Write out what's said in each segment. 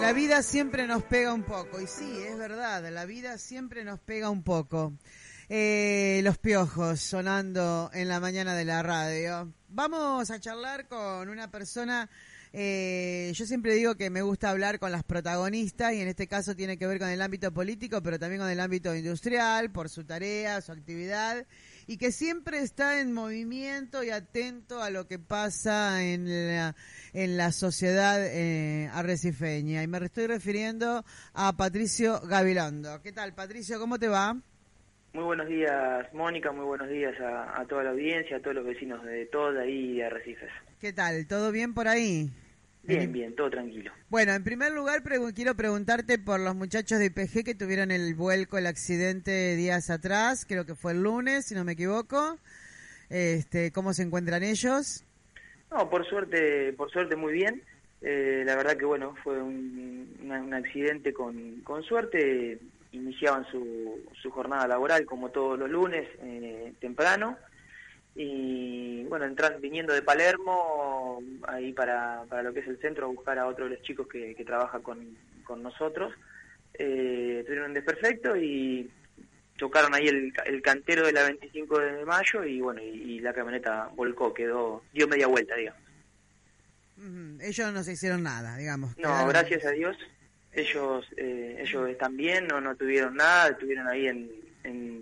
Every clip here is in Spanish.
La vida siempre nos pega un poco, y sí, es verdad, la vida siempre nos pega un poco. Eh, los piojos sonando en la mañana de la radio. Vamos a charlar con una persona, eh, yo siempre digo que me gusta hablar con las protagonistas, y en este caso tiene que ver con el ámbito político, pero también con el ámbito industrial, por su tarea, su actividad y que siempre está en movimiento y atento a lo que pasa en la, en la sociedad eh, arrecifeña. Y me estoy refiriendo a Patricio Gabilondo. ¿Qué tal, Patricio? ¿Cómo te va? Muy buenos días, Mónica. Muy buenos días a, toda la audiencia, a todos los vecinos de toda y de Arrecifes. ¿Qué tal? ¿Todo bien por ahí? Bien, bien, todo tranquilo. Bueno, en primer lugar quiero preguntarte por los muchachos de IPG que tuvieron el vuelco, el accidente días atrás, creo que fue el lunes, si no me equivoco. Este, ¿Cómo se encuentran ellos? No, por suerte, por suerte muy bien. Eh, la verdad que bueno, fue un, accidente con, con suerte. Iniciaban su, su jornada laboral como todos los lunes, eh, temprano y bueno, entran, viniendo de Palermo, ahí para, para lo que es el centro, a buscar a otro de los chicos que, que trabaja con, con nosotros, eh, tuvieron un desperfecto y chocaron ahí el, el, cantero de la 25 de mayo y bueno, y, la camioneta volcó, quedó, dio media vuelta, digamos. Ellos no se hicieron nada, digamos. No, gracias a Dios. Ellos eh, ellos están bien, no, no tuvieron nada, estuvieron ahí en, en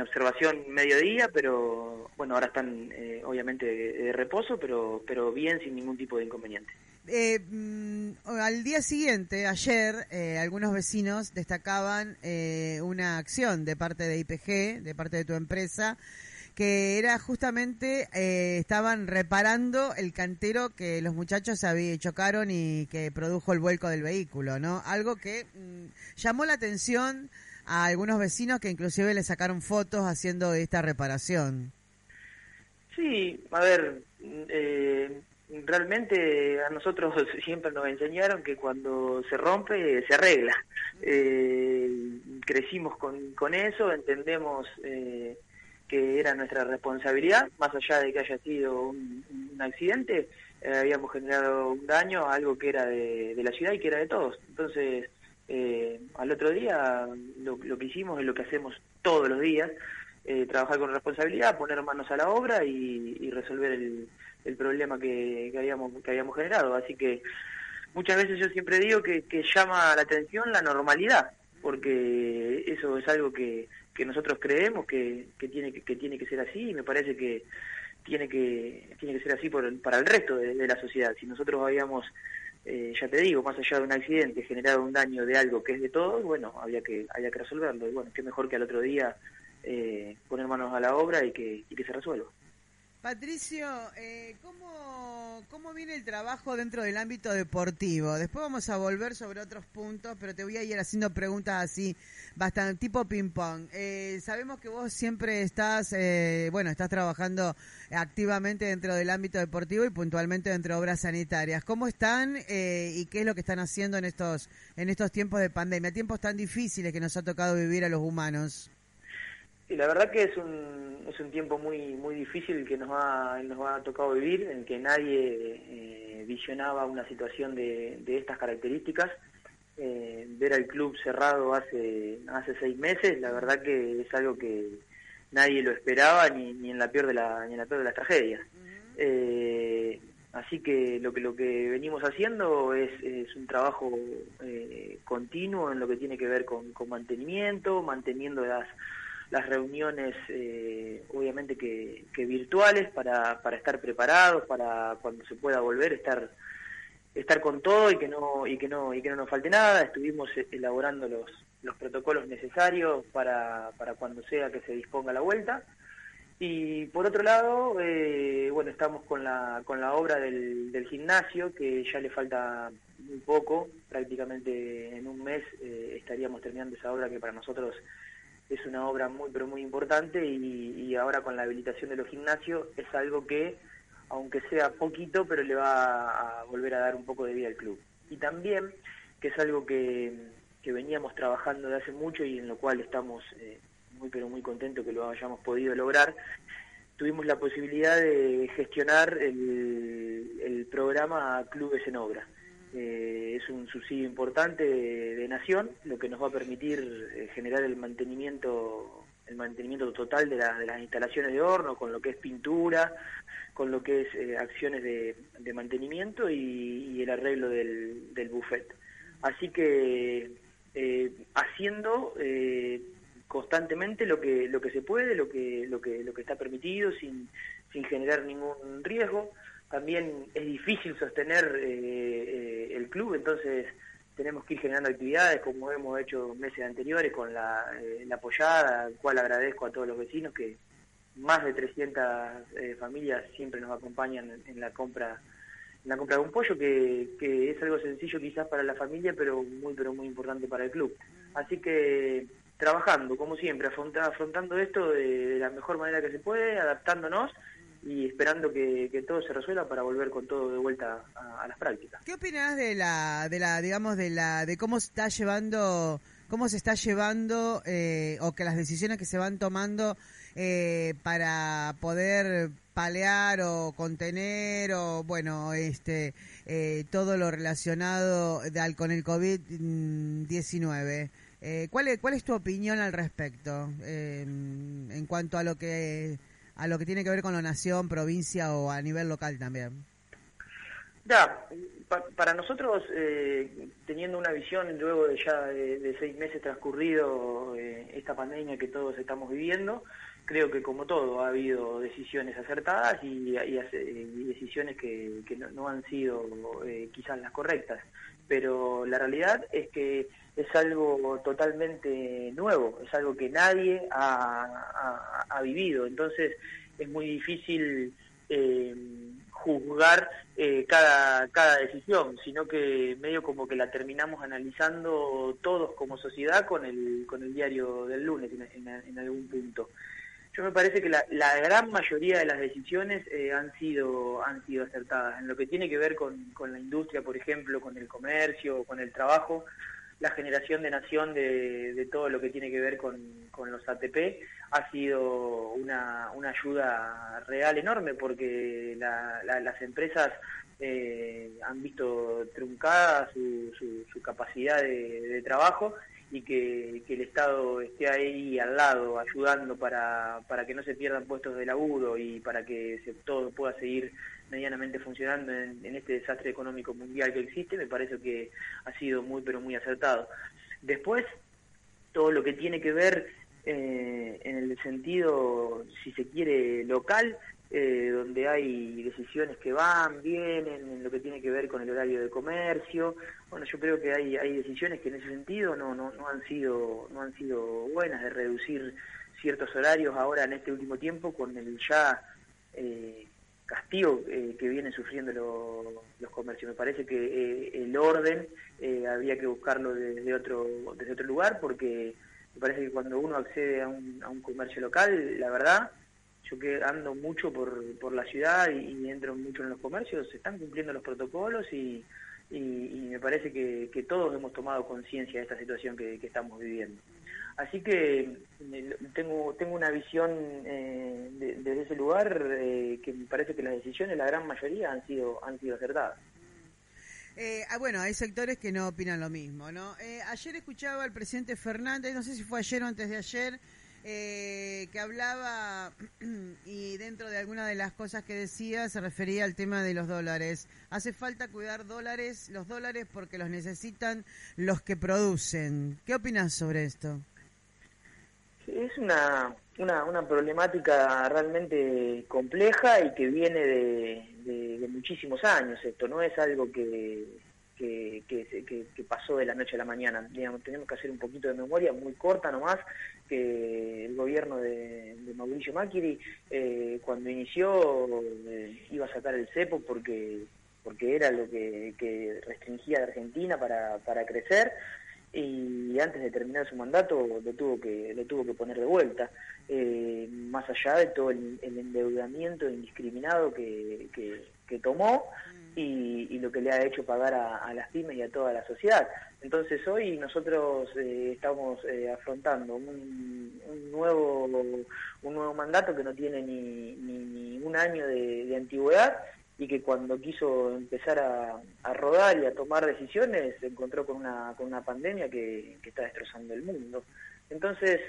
observación mediodía, pero bueno, ahora están eh, obviamente de, reposo, pero, pero bien, sin ningún tipo de inconveniente. Eh, mm, al día siguiente, ayer, eh, algunos vecinos destacaban una acción de parte de IPG, de parte de tu empresa, que era justamente, estaban reparando el cantero que los muchachos había, chocaron y que produjo el vuelco del vehículo, ¿no? Algo que mm, llamó la atención a algunos vecinos que inclusive le sacaron fotos haciendo esta reparación. Sí, a ver, eh, realmente a nosotros siempre nos enseñaron que cuando se rompe se arregla. Eh, crecimos con, con eso, entendemos eh, que era nuestra responsabilidad, más allá de que haya sido un, accidente, habíamos generado un daño a algo que era de la ciudad y que era de todos. Entonces, eh, al otro día lo, que hicimos es lo que hacemos todos los días, eh, trabajar con responsabilidad, poner manos a la obra y, resolver el, problema que, habíamos, que habíamos generado. Así que muchas veces yo siempre digo que, llama la atención la normalidad, porque eso es algo que, nosotros creemos que, tiene, que, tiene que ser así y me parece que tiene que, tiene que ser así para el resto de la sociedad. Si nosotros habíamos eh, ya te digo, más allá de un accidente, generado un daño de algo que es de todos, bueno, había que, había que resolverlo. Y bueno, qué mejor que al otro día eh, poner manos a la obra y que, y que se resuelva. Patricio, eh, ¿cómo, ¿cómo viene el trabajo dentro del ámbito deportivo? Después vamos a volver sobre otros puntos, pero te voy a ir haciendo preguntas así, bastante tipo ping-pong. Eh, sabemos que vos siempre estás, eh, bueno, estás trabajando activamente dentro del ámbito deportivo y puntualmente dentro de obras sanitarias. ¿Cómo están eh, y qué es lo que están haciendo en estos, en estos tiempos de pandemia? Tiempos tan difíciles que nos ha tocado vivir a los humanos. Sí, la verdad que es un, es un tiempo muy muy difícil que nos ha, nos ha tocado vivir, en que nadie eh, visionaba una situación de, de estas características. Eh, ver al club cerrado hace, hace seis meses, la verdad que es algo que nadie lo esperaba ni, ni en la peor de la, ni en la peor de las tragedias. Eh, así que lo que lo que venimos haciendo es, es un trabajo continuo en lo que tiene que ver con, con mantenimiento, manteniendo las las reuniones eh, obviamente que, virtuales para, para estar preparados para cuando se pueda volver estar estar con todo y que no y que no y que no nos falte nada. Estuvimos eh, elaborando los los protocolos necesarios para, para cuando sea que se disponga la vuelta. Y por otro lado, eh, bueno, estamos con la, con la obra del, del, gimnasio, que ya le falta muy poco, prácticamente en un mes eh, estaríamos terminando esa obra que para nosotros es una obra muy, pero muy importante y, ahora con la habilitación de los gimnasios es algo que, aunque sea poquito, pero le va a volver a dar un poco de vida al club. Y también, que es algo que, que veníamos trabajando de hace mucho y en lo cual estamos eh, muy pero muy contentos que lo hayamos podido lograr, tuvimos la posibilidad de gestionar el, el programa Clubes en Obra. Eh, es un subsidio importante de, Nación, lo que nos va a permitir eh, generar el mantenimiento el mantenimiento total de, de, las instalaciones de horno, con lo que es pintura, con lo que es eh, acciones de, mantenimiento y, el arreglo del, del buffet. Así que eh, haciendo constantemente lo que lo que se puede, lo que lo que lo que está permitido sin sin generar ningún riesgo. También es difícil sostener eh, el club, entonces tenemos que ir generando actividades como hemos hecho meses anteriores con la, la apoyada, al cual agradezco a todos los vecinos que más de 300 familias siempre nos acompañan en, en la compra la compra de un pollo que, que es algo sencillo quizás para la familia, pero muy, pero muy importante para el club. Así que trabajando, como siempre, afrontando esto de, la mejor manera que se puede, adaptándonos y esperando que, que, todo se resuelva para volver con todo de vuelta a, las prácticas. ¿Qué opinas de la, de la, digamos, de la, de cómo se está llevando, cómo se está llevando eh, o que las decisiones que se van tomando eh, para poder palear o contener o bueno este eh, todo lo relacionado de, con el COVID-19 eh, ¿cuál, es, ¿cuál es tu opinión al respecto eh, en cuanto a lo que a lo que tiene que ver con la nación provincia o a nivel local también. Ya pa, para nosotros eh, teniendo una visión luego de ya de, seis meses transcurrido eh, esta pandemia que todos estamos viviendo creo que como todo ha habido decisiones acertadas y, y, y decisiones que, que no, no, han sido eh, quizás las correctas, pero la realidad es que es algo totalmente nuevo, es algo que nadie ha, vivido, entonces es muy difícil eh, juzgar eh, cada, cada decisión, sino que medio como que la terminamos analizando todos como sociedad con el, con el diario del lunes en algún punto yo me parece que la, gran mayoría de las decisiones eh, han sido han sido acertadas. En lo que tiene que ver con, con la industria por ejemplo con el comercio con el trabajo la generación de nación de, de todo lo que tiene que ver con, con los ATP ha sido una, una ayuda real enorme porque la, la, las empresas eh, han visto truncada su, su, capacidad de trabajo y que, el Estado esté ahí al lado ayudando para, para que no se pierdan puestos de laburo y para que se, todo pueda seguir medianamente funcionando en, en, este desastre económico mundial que existe, me parece que ha sido muy pero muy acertado. Después, todo lo que tiene que ver eh, en el sentido, si se quiere, local, eh, donde hay decisiones que van, vienen, en lo que tiene que ver con el horario de comercio. Bueno, yo creo que hay, hay decisiones que en ese sentido no, no, no, han sido, no han sido buenas de reducir ciertos horarios ahora en este último tiempo con el ya eh, castigo eh, que vienen sufriendo lo, los comercios. Me parece que eh, el orden eh, habría que buscarlo desde otro, desde otro lugar porque me parece que cuando uno accede a un, a un comercio local, la verdad, yo que ando mucho por, por la ciudad y, entro mucho en los comercios, se están cumpliendo los protocolos y, y, me parece que, que, todos hemos tomado conciencia de esta situación que, estamos viviendo. Así que tengo, tengo una visión eh, de, desde ese lugar eh, que me parece que las decisiones, la gran mayoría, han sido, han sido acertadas. Eh, ah, bueno, hay sectores que no opinan lo mismo, ¿no? Eh, ayer escuchaba al presidente Fernández, no sé si fue ayer o antes de ayer, eh, que hablaba y dentro de alguna de las cosas que decía se refería al tema de los dólares. Hace falta cuidar dólares, los dólares porque los necesitan los que producen. ¿Qué opinas sobre esto? Es una, una, una problemática realmente compleja y que viene de, de, de muchísimos años. Esto no es algo que, que, que, pasó de la noche a la mañana. Digamos, tenemos que hacer un poquito de memoria, muy corta nomás, que el gobierno de, Mauricio Macri, eh, cuando inició, eh, iba a sacar el cepo porque porque era lo que, restringía a Argentina para, para crecer y antes de terminar su mandato lo tuvo que lo tuvo que poner de vuelta eh, más allá de todo el, endeudamiento indiscriminado que, que, tomó y, lo que le ha hecho pagar a, las pymes y a toda la sociedad entonces hoy nosotros eh, estamos eh, afrontando un, un, nuevo un nuevo mandato que no tiene ni, ni, un año de antigüedad y que cuando quiso empezar a, rodar y a tomar decisiones se encontró con una, con una pandemia que, está destrozando el mundo. Entonces,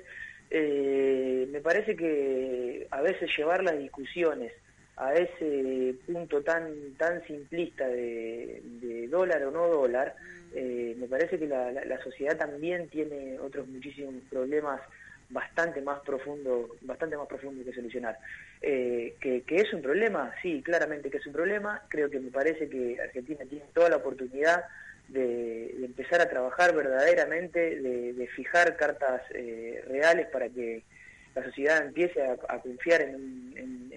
eh, me parece que a veces llevar las discusiones a ese punto tan tan simplista de, dólar o no dólar, eh, me parece que la, la, sociedad también tiene otros muchísimos problemas bastante más profundo, bastante más profundo que solucionar. Eh, que, es un problema, sí, claramente que es un problema. Creo que me parece que Argentina tiene toda la oportunidad de, empezar a trabajar verdaderamente, de, fijar cartas eh, reales para que la sociedad empiece a, confiar en un,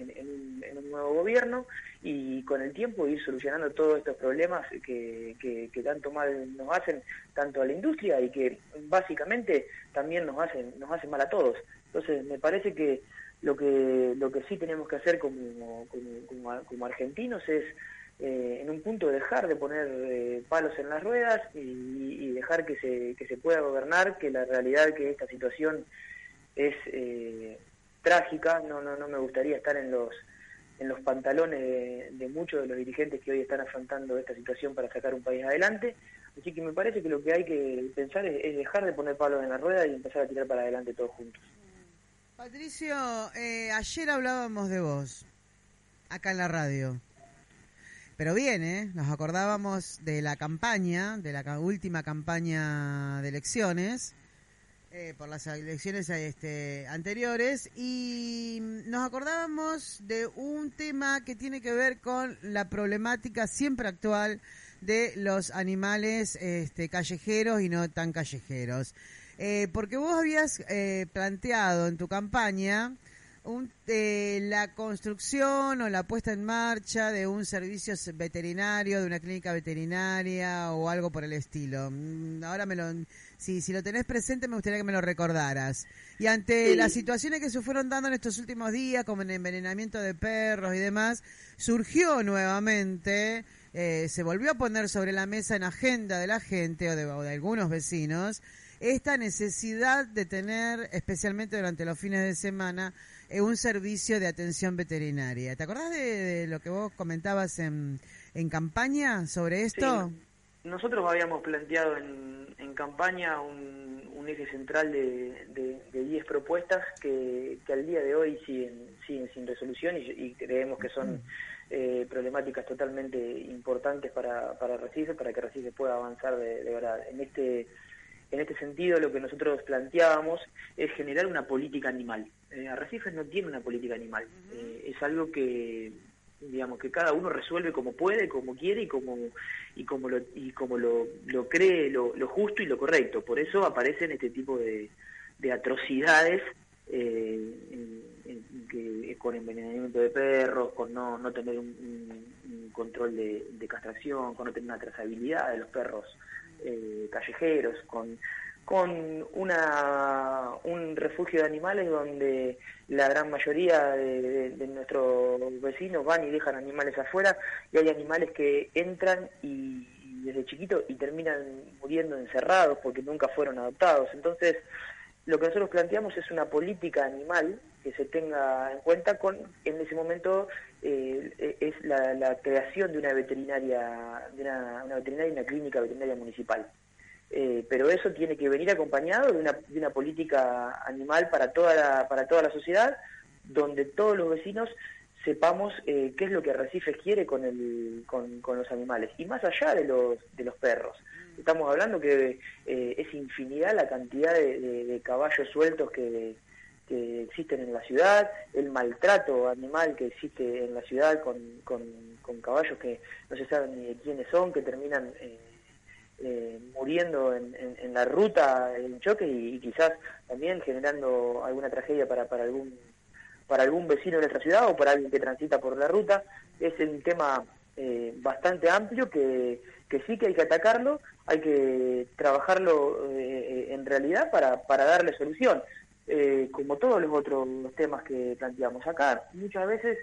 nuevo gobierno y con el tiempo ir solucionando todos estos problemas que, que, tanto mal nos hacen tanto a la industria y que básicamente también nos hacen nos hacen mal a todos. Entonces me parece que lo que lo que sí tenemos que hacer como como, argentinos es eh, en un punto dejar de poner eh, palos en las ruedas y, dejar que se, que se pueda gobernar que la realidad que esta situación es eh, trágica, no, no, no me gustaría estar en los en los pantalones de, muchos de los dirigentes que hoy están afrontando esta situación para sacar un país adelante. Así que me parece que lo que hay que pensar es, dejar de poner palos en la rueda y empezar a tirar para adelante todos juntos. Patricio, eh, ayer hablábamos de vos, acá en la radio. Pero bien, ¿eh? Nos acordábamos de la campaña, de la última campaña de elecciones, eh, por las elecciones este, anteriores y nos acordábamos de un tema que tiene que ver con la problemática siempre actual de los animales este, callejeros y no tan callejeros. Eh, porque vos habías eh, planteado en tu campaña un, la construcción o la puesta en marcha de un servicio veterinario, de una clínica veterinaria o algo por el estilo. Mm, ahora me lo si, si lo tenés presente me gustaría que me lo recordaras. Y ante las situaciones que se fueron dando en estos últimos días, como el envenenamiento de perros y demás, surgió nuevamente, eh, se volvió a poner sobre la mesa en agenda de la gente o de, algunos vecinos, esta necesidad de tener, especialmente durante los fines de semana, eh, un servicio de atención veterinaria. ¿Te acordás de, lo que vos comentabas en, en campaña sobre esto? Nosotros habíamos planteado en, campaña un, eje central de 10 propuestas que, al día de hoy siguen, siguen sin resolución y, creemos que son eh, problemáticas totalmente importantes para, para Recife, para que Recife pueda avanzar de, verdad. En este, en este sentido, lo que nosotros planteábamos es generar una política animal. Eh, Arrecife no tiene una política animal. Eh, es algo que digamos que cada uno resuelve como puede, como quiere y como y como lo y como lo, lo cree lo, lo, justo y lo correcto. Por eso aparecen este tipo de, de atrocidades eh, que, con envenenamiento de perros, con no, no tener un, control de, de, castración, con no tener una trazabilidad de los perros eh, callejeros, con con una, un refugio de animales donde la gran mayoría de, nuestros vecinos van y dejan animales afuera y hay animales que entran y, desde chiquitos y terminan muriendo encerrados porque nunca fueron adoptados. Entonces, lo que nosotros planteamos es una política animal que se tenga en cuenta con, en ese momento, eh, es la, creación de una veterinaria, de una, veterinaria y una clínica veterinaria municipal. Eh, pero eso tiene que venir acompañado de una, política animal para toda la, para toda la sociedad, donde todos los vecinos sepamos eh, qué es lo que Arrecife quiere con, el, con, con, los animales, y más allá de los, de los perros. Estamos hablando que eh, es infinidad la cantidad de, caballos sueltos que, existen en la ciudad, el maltrato animal que existe en la ciudad con, con, caballos que no se sabe ni de quiénes son, que terminan eh, muriendo en, la ruta en choque y, quizás también generando alguna tragedia para, para algún para algún vecino de nuestra ciudad o para alguien que transita por la ruta. Es un tema eh, bastante amplio que, que sí que hay que atacarlo, hay que trabajarlo eh, en realidad para, para darle solución. como todos los otros temas que planteamos acá, muchas veces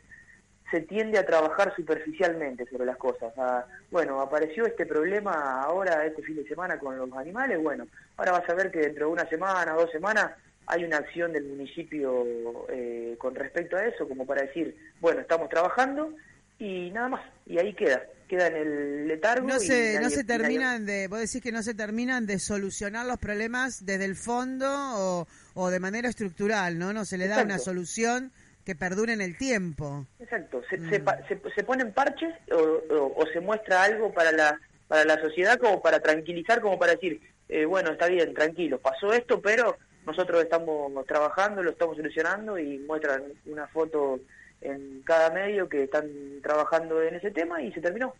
se tiende a trabajar superficialmente sobre las cosas. Ah, bueno, apareció este problema ahora, este fin de semana con los animales, bueno, ahora vas a ver que dentro de una semana, dos semanas, hay una acción del municipio eh, con respecto a eso, como para decir, bueno, estamos trabajando y nada más, y ahí queda, queda en el letargo. No se, no se terminan de, vos decís que no se terminan de solucionar los problemas desde el fondo o, o de manera estructural, ¿no? No se le da una solución que perduren el tiempo. Exacto, se, se, mm. se, ponen parches o, o, se muestra algo para la, para la sociedad como para tranquilizar, como para decir, eh, bueno, está bien, tranquilo, pasó esto, pero nosotros estamos trabajando, lo estamos solucionando y muestran una foto en cada medio que están trabajando en ese tema y se terminó.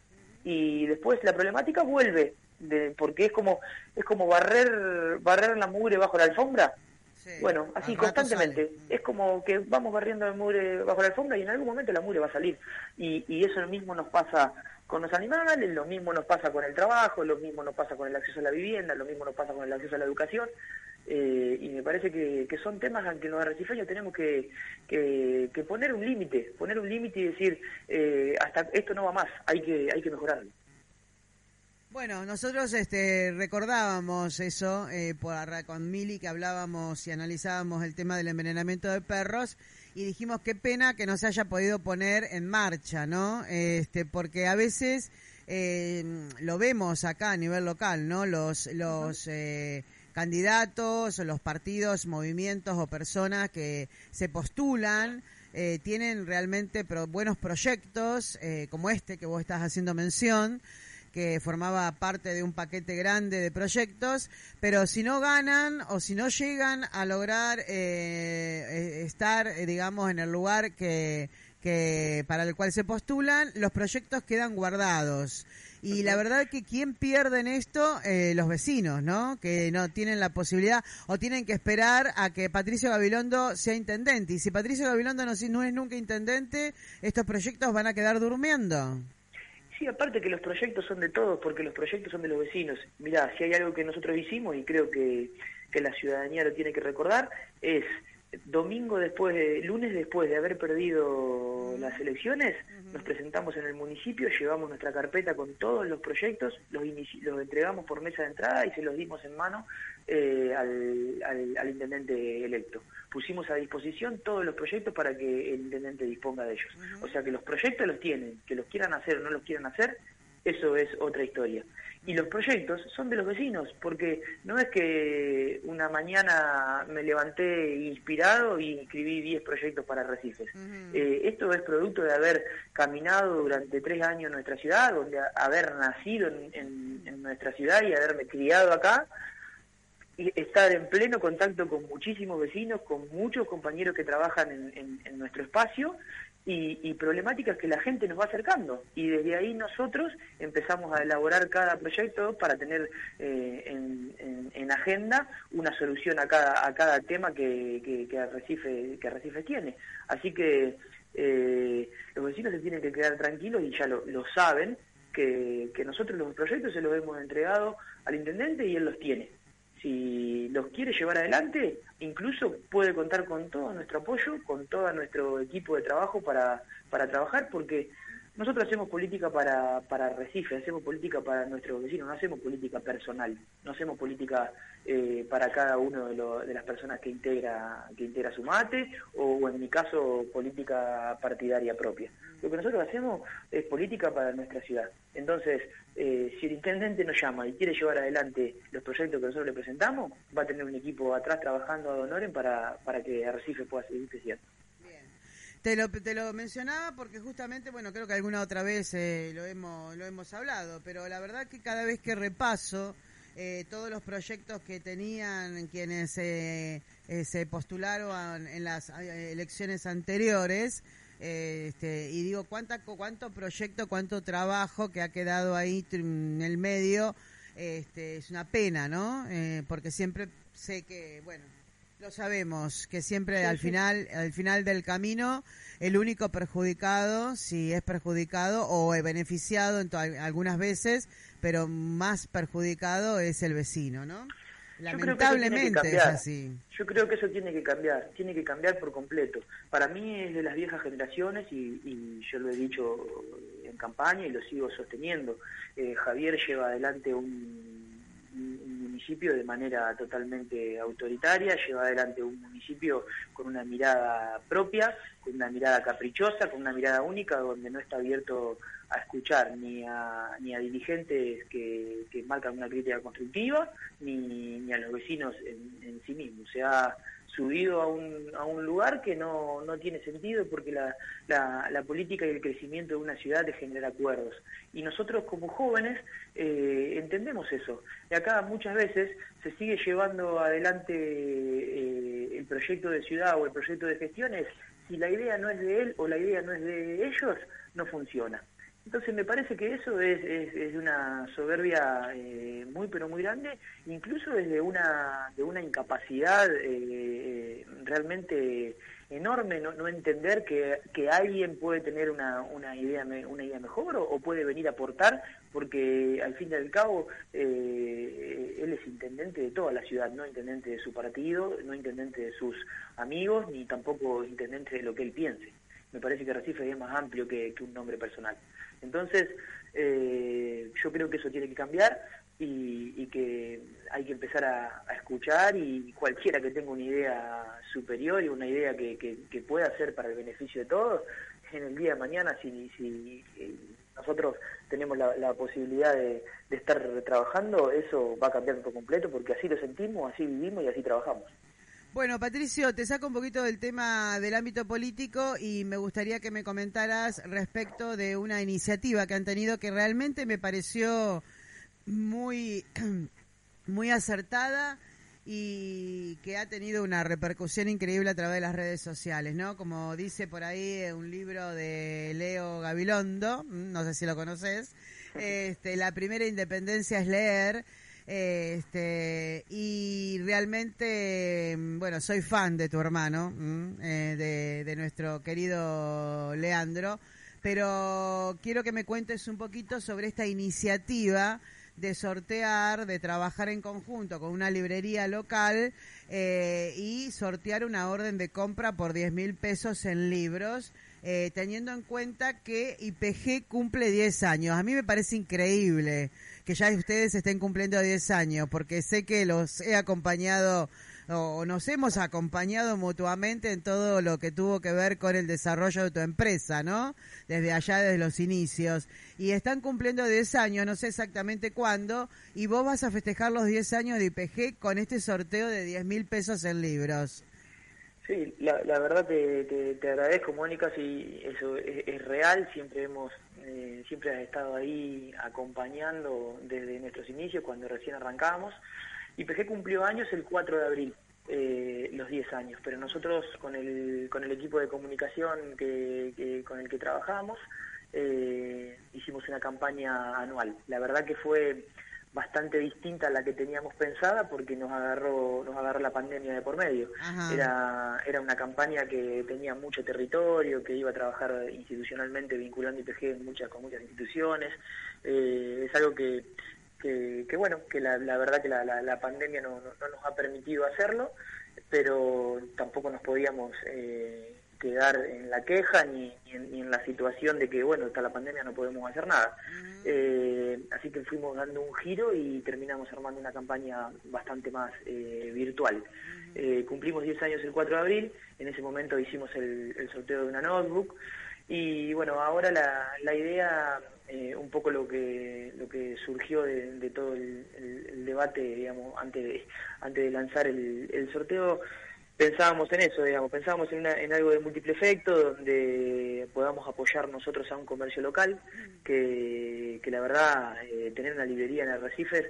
Y después la problemática vuelve, de, porque es como es como barrer barrer la mugre bajo la alfombra bueno, así constantemente. Es como que vamos barriendo el mugre bajo la alfombra y en algún momento la mugre va a salir. Y, y eso lo mismo nos pasa con los animales, lo mismo nos pasa con el trabajo, lo mismo nos pasa con el acceso a la vivienda, lo mismo nos pasa con el acceso a la educación. Eh, y me parece que, que, son temas en que los arrecifeños tenemos que, que, que poner un límite, poner un límite y decir, eh, hasta esto no va más, hay que, hay que mejorarlo. Bueno, nosotros este, recordábamos eso eh, por, con Mili que hablábamos y analizábamos el tema del envenenamiento de perros y dijimos qué pena que no se haya podido poner en marcha, ¿no? Este, porque a veces eh, lo vemos acá a nivel local, ¿no? Los, los eh, candidatos, los partidos, movimientos o personas que se postulan. Eh, tienen realmente buenos proyectos eh, como este que vos estás haciendo mención, que formaba parte de un paquete grande de proyectos, pero si no ganan o si no llegan a lograr eh, eh, estar, digamos, en el lugar que para el cual se postulan, los proyectos quedan guardados. Y la verdad que quien pierde en esto, los vecinos, ¿no? Que no tienen la posibilidad o tienen que esperar a que Patricio Gabilondo sea intendente. Y si Patricio Gabilondo no, no es nunca intendente, estos proyectos van a quedar durmiendo. Sí, aparte que los proyectos son de todos, porque los proyectos son de los vecinos. Mirá, si hay algo que nosotros hicimos, y creo que, que la ciudadanía lo tiene que recordar, es domingo después, de, lunes después de haber perdido las elecciones, nos presentamos en el municipio, llevamos nuestra carpeta con todos los proyectos, los, los entregamos por mesa de entrada y se los dimos en mano eh, al, al, intendente electo. Pusimos a disposición todos los proyectos para que el intendente disponga de ellos. O sea que los proyectos los tienen, que los quieran hacer o no los quieran hacer, eso es otra historia. Y los proyectos son de los vecinos, porque no es que una mañana me levanté inspirado y escribí 10 proyectos para Recifes. Eh, esto es producto de haber caminado durante tres años en nuestra ciudad, donde haber nacido en, en nuestra ciudad y haberme criado acá, estar en pleno contacto con muchísimos vecinos, con muchos compañeros que trabajan en, nuestro espacio y, problemáticas que la gente nos va acercando. Y desde ahí nosotros empezamos a elaborar cada proyecto para tener eh, en, agenda una solución a cada, a cada tema que, que, que, tiene. Así que eh, los vecinos se tienen que quedar tranquilos y ya lo, lo saben, que, que nosotros los proyectos se los hemos entregado al intendente y él los tiene si los quiere llevar adelante, incluso puede contar con todo nuestro apoyo, con todo nuestro equipo de trabajo para, para trabajar, porque nosotros hacemos política para, para Recife, hacemos política para nuestros vecinos, no hacemos política personal, no hacemos política eh, para cada uno de, de, las personas que integra, que integra su mate o, en mi caso política partidaria propia. Lo que nosotros hacemos es política para nuestra ciudad. Entonces, eh, si el intendente nos llama y quiere llevar adelante los proyectos que nosotros le presentamos, va a tener un equipo atrás trabajando a Donoren para, para que Recife pueda seguir creciendo. Te lo, te lo mencionaba porque justamente, bueno, creo que alguna otra vez eh, lo, hemos, lo hemos hablado, pero la verdad que cada vez que repaso eh, todos los proyectos que tenían quienes eh, se postularon en las elecciones anteriores, este, y digo, ¿cuánta, ¿cuánto proyecto, cuánto trabajo que ha quedado ahí en el medio? este, es una pena, ¿no? Eh, porque siempre sé que, bueno, lo sabemos, que siempre al final, al final del camino, el único perjudicado, si es perjudicado o beneficiado en algunas veces, pero más perjudicado es el vecino, ¿no? Lamentablemente es así. Yo creo que eso tiene que cambiar, tiene que cambiar por completo. Para mí es de las viejas generaciones y, yo lo he dicho en campaña y lo sigo sosteniendo. Eh, Javier lleva adelante un, un, municipio de manera totalmente autoritaria, lleva adelante un municipio con una mirada propia, con una mirada caprichosa, con una mirada única, donde no está abierto a escuchar ni a, ni a dirigentes que, que marcan una crítica constructiva, ni, ni a los vecinos en, en sí mismos. Se ha subido a un, a un lugar que no, no tiene sentido porque la, la, la, política y el crecimiento de una ciudad te genera acuerdos. Y nosotros como jóvenes eh, entendemos eso. Y acá muchas veces se sigue llevando adelante eh, el proyecto de ciudad o el proyecto de gestiones. Si la idea no es de él o la idea no es de ellos, no funciona. Entonces me parece que eso es, es, una soberbia eh, muy pero muy grande, incluso desde una, de una incapacidad eh, realmente enorme, no, no entender que, que, alguien puede tener una, una, idea, una idea mejor o, puede venir a aportar, porque al fin y al cabo eh, él es intendente de toda la ciudad, no intendente de su partido, no intendente de sus amigos, ni tampoco intendente de lo que él piense. Me parece que Recife es más amplio que un nombre personal. Entonces, eh, yo creo que eso tiene que cambiar y, que hay que empezar a, escuchar y cualquiera que tenga una idea superior y una idea que, pueda ser para el beneficio de todos, en el día de mañana, si, si eh, nosotros tenemos la, posibilidad de, de, estar trabajando, eso va a cambiar por completo porque así lo sentimos, así vivimos y así trabajamos. Bueno, Patricio, te saco un poquito del tema del ámbito político y me gustaría que me comentaras respecto de una iniciativa que han tenido que realmente me pareció muy, muy acertada y que ha tenido una repercusión increíble a través de las redes sociales, ¿no? Como dice por ahí un libro de Leo Gabilondo, no sé si lo conoces, este, la primera independencia es leer, este, y realmente, bueno, soy fan de tu hermano, eh, de, nuestro querido Leandro, pero quiero que me cuentes un poquito sobre esta iniciativa de sortear, de trabajar en conjunto con una librería local eh, y sortear una orden de compra por 10 mil pesos en libros, eh, teniendo en cuenta que IPG cumple 10 años. A mí me parece increíble que ya ustedes estén cumpliendo 10 años, porque sé que los he acompañado o nos hemos acompañado mutuamente en todo lo que tuvo que ver con el desarrollo de tu empresa, ¿no? Desde allá, desde los inicios. Y están cumpliendo 10 años, no sé exactamente cuándo, y vos vas a festejar los 10 años de IPG con este sorteo de 10 mil pesos en libros. Sí, la, verdad te, te, agradezco, Mónica, si eso es, real, siempre hemos, eh, siempre has estado ahí acompañando desde nuestros inicios, cuando recién arrancamos. IPG cumplió años el 4 de abril, eh, los 10 años, pero nosotros con el, con el equipo de comunicación que, con el que trabajamos, eh, hicimos una campaña anual. La verdad que fue bastante distinta a la que teníamos pensada porque nos agarró nos agarró la pandemia de por medio. Era era una campaña que tenía mucho territorio que iba a trabajar institucionalmente vinculando IPG muchas con muchas instituciones. Eh, es algo que, que, bueno que la, la verdad que la, la, pandemia no, no, nos ha permitido hacerlo pero tampoco nos podíamos eh, quedar en la queja ni, en, la situación de que, bueno, está la pandemia, no podemos hacer nada. Eh, así que fuimos dando un giro y terminamos armando una campaña bastante más eh, virtual. Eh, cumplimos 10 años el 4 de abril, en ese momento hicimos el, sorteo de una notebook y bueno, ahora la, la idea, un poco lo que, lo que surgió de, todo el, debate, digamos, antes de, antes de lanzar el sorteo, pensábamos en eso, digamos, pensábamos en, en algo de múltiple efecto, donde podamos apoyar nosotros a un comercio local, que, que la verdad, eh, tener una librería en Arrecifes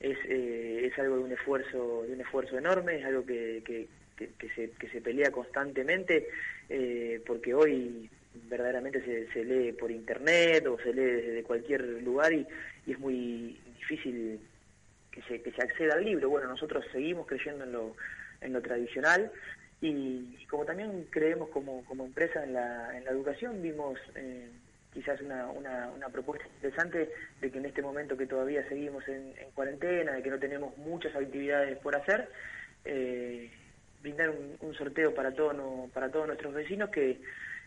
es, eh, es algo de un esfuerzo, de un esfuerzo enorme, es algo que, que, que, se, que se pelea constantemente, eh, porque hoy verdaderamente se, se lee por internet o se lee desde cualquier lugar y, y es muy difícil que se, que se acceda al libro. Bueno, nosotros seguimos creyendo en lo, en lo tradicional y, como también creemos como, como empresa en la, en la educación, vimos eh, quizás una, una, propuesta interesante de que en este momento que todavía seguimos en, cuarentena, de que no tenemos muchas actividades por hacer, eh, brindar un, sorteo para, todo, para todos nuestros vecinos que,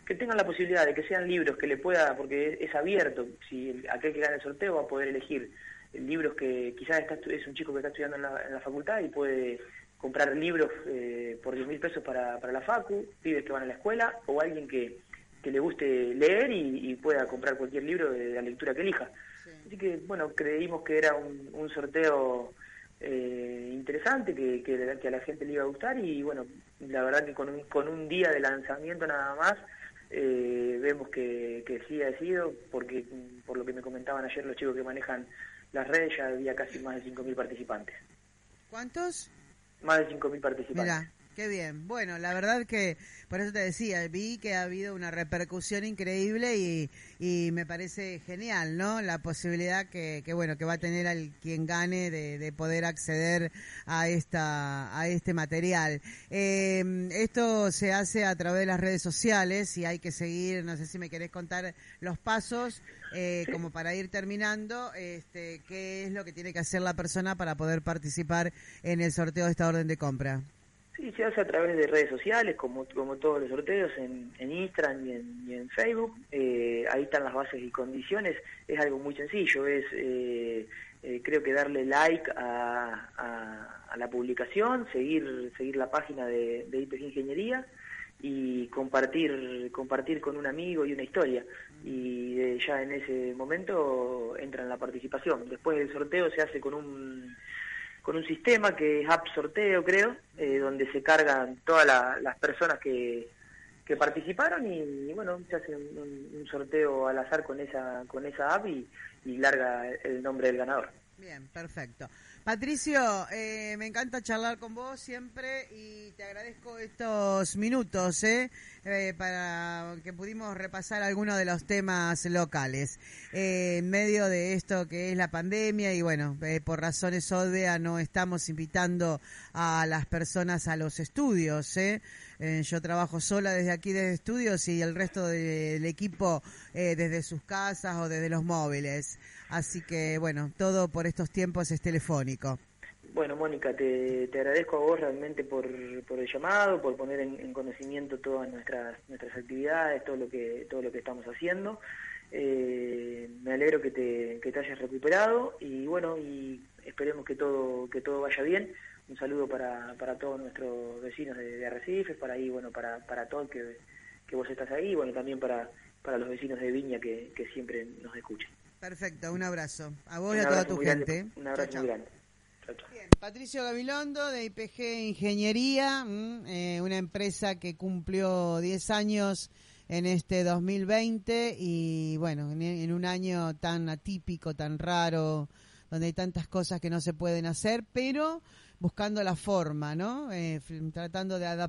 que tengan la posibilidad de que sean libros que le pueda, porque es, abierto, si aquel que gane el sorteo va a poder elegir libros que quizás es un chico que está estudiando en la, en la facultad y puede comprar libros eh, por 10 mil pesos para, para la facu, pibes que van a la escuela o alguien que, que le guste leer y, pueda comprar cualquier libro de la lectura que elija. Así que, bueno, creímos que era un, un sorteo eh, interesante, que, que, a la gente le iba a gustar y, bueno, la verdad que con un, con un día de lanzamiento nada más, eh, vemos que, que sí ha sido, porque por lo que me comentaban ayer los chicos que manejan las redes, ya había casi más de 5.000 participantes. ¿Cuántos? Más de 5.000 participantes. Mira, qué bien. Bueno, la verdad que, por eso te decía, vi que ha habido una repercusión increíble y, y me parece genial, ¿no? La posibilidad que, que bueno, que va a tener al quien gane de, de poder acceder a esta, a este material. Eh, esto se hace a través de las redes sociales y hay que seguir, no sé si me querés contar los pasos eh, como para ir terminando, este, ¿qué es lo que tiene que hacer la persona para poder participar en el sorteo de esta orden de compra? Sí, se hace a través de redes sociales, como, como todos los sorteos, en, en Instagram y en, Facebook. Eh, ahí están las bases y condiciones. Es algo muy sencillo, es eh, creo que darle like a, a, la publicación, seguir seguir la página de, de IPG Ingeniería y compartir compartir con un amigo y una historia y ya en ese momento entra en la participación después del sorteo se hace con un con un sistema que es app sorteo creo eh, donde se cargan todas las personas que, que participaron y, bueno se hace un, sorteo al azar con esa con esa app y, y larga el nombre del ganador. Bien perfecto Patricio, eh, me encanta charlar con vos siempre y te agradezco estos minutos eh, eh, para que pudimos repasar algunos de los temas locales. en medio de esto que es la pandemia y bueno, por razones obvias no estamos invitando a las personas a los estudios. yo trabajo sola desde aquí desde estudios y el resto del equipo desde sus casas o desde los móviles. Así que, bueno, todo por estos tiempos es telefónico. Bueno, Mónica, te, te agradezco a vos realmente por, por el llamado, por poner en, conocimiento todas nuestras nuestras actividades, todo lo que todo lo que estamos haciendo. Eh, me alegro que te, que te hayas recuperado y bueno, y esperemos que todo que todo vaya bien. Un saludo para, para todos nuestros vecinos de, de Arrecifes, para ahí, bueno, para, para todo que, que vos estás ahí, bueno, también para, para los vecinos de Viña que, que siempre nos escuchan. Perfecto, un abrazo. A vos y a toda tu gente. un abrazo muy grande. Patricio Gabilondo de IPG Ingeniería, mm, eh, una empresa que cumplió 10 años en este 2020 y bueno, en, un año tan atípico, tan raro, donde hay tantas cosas que no se pueden hacer, pero buscando la forma, ¿no? Eh, tratando de adaptar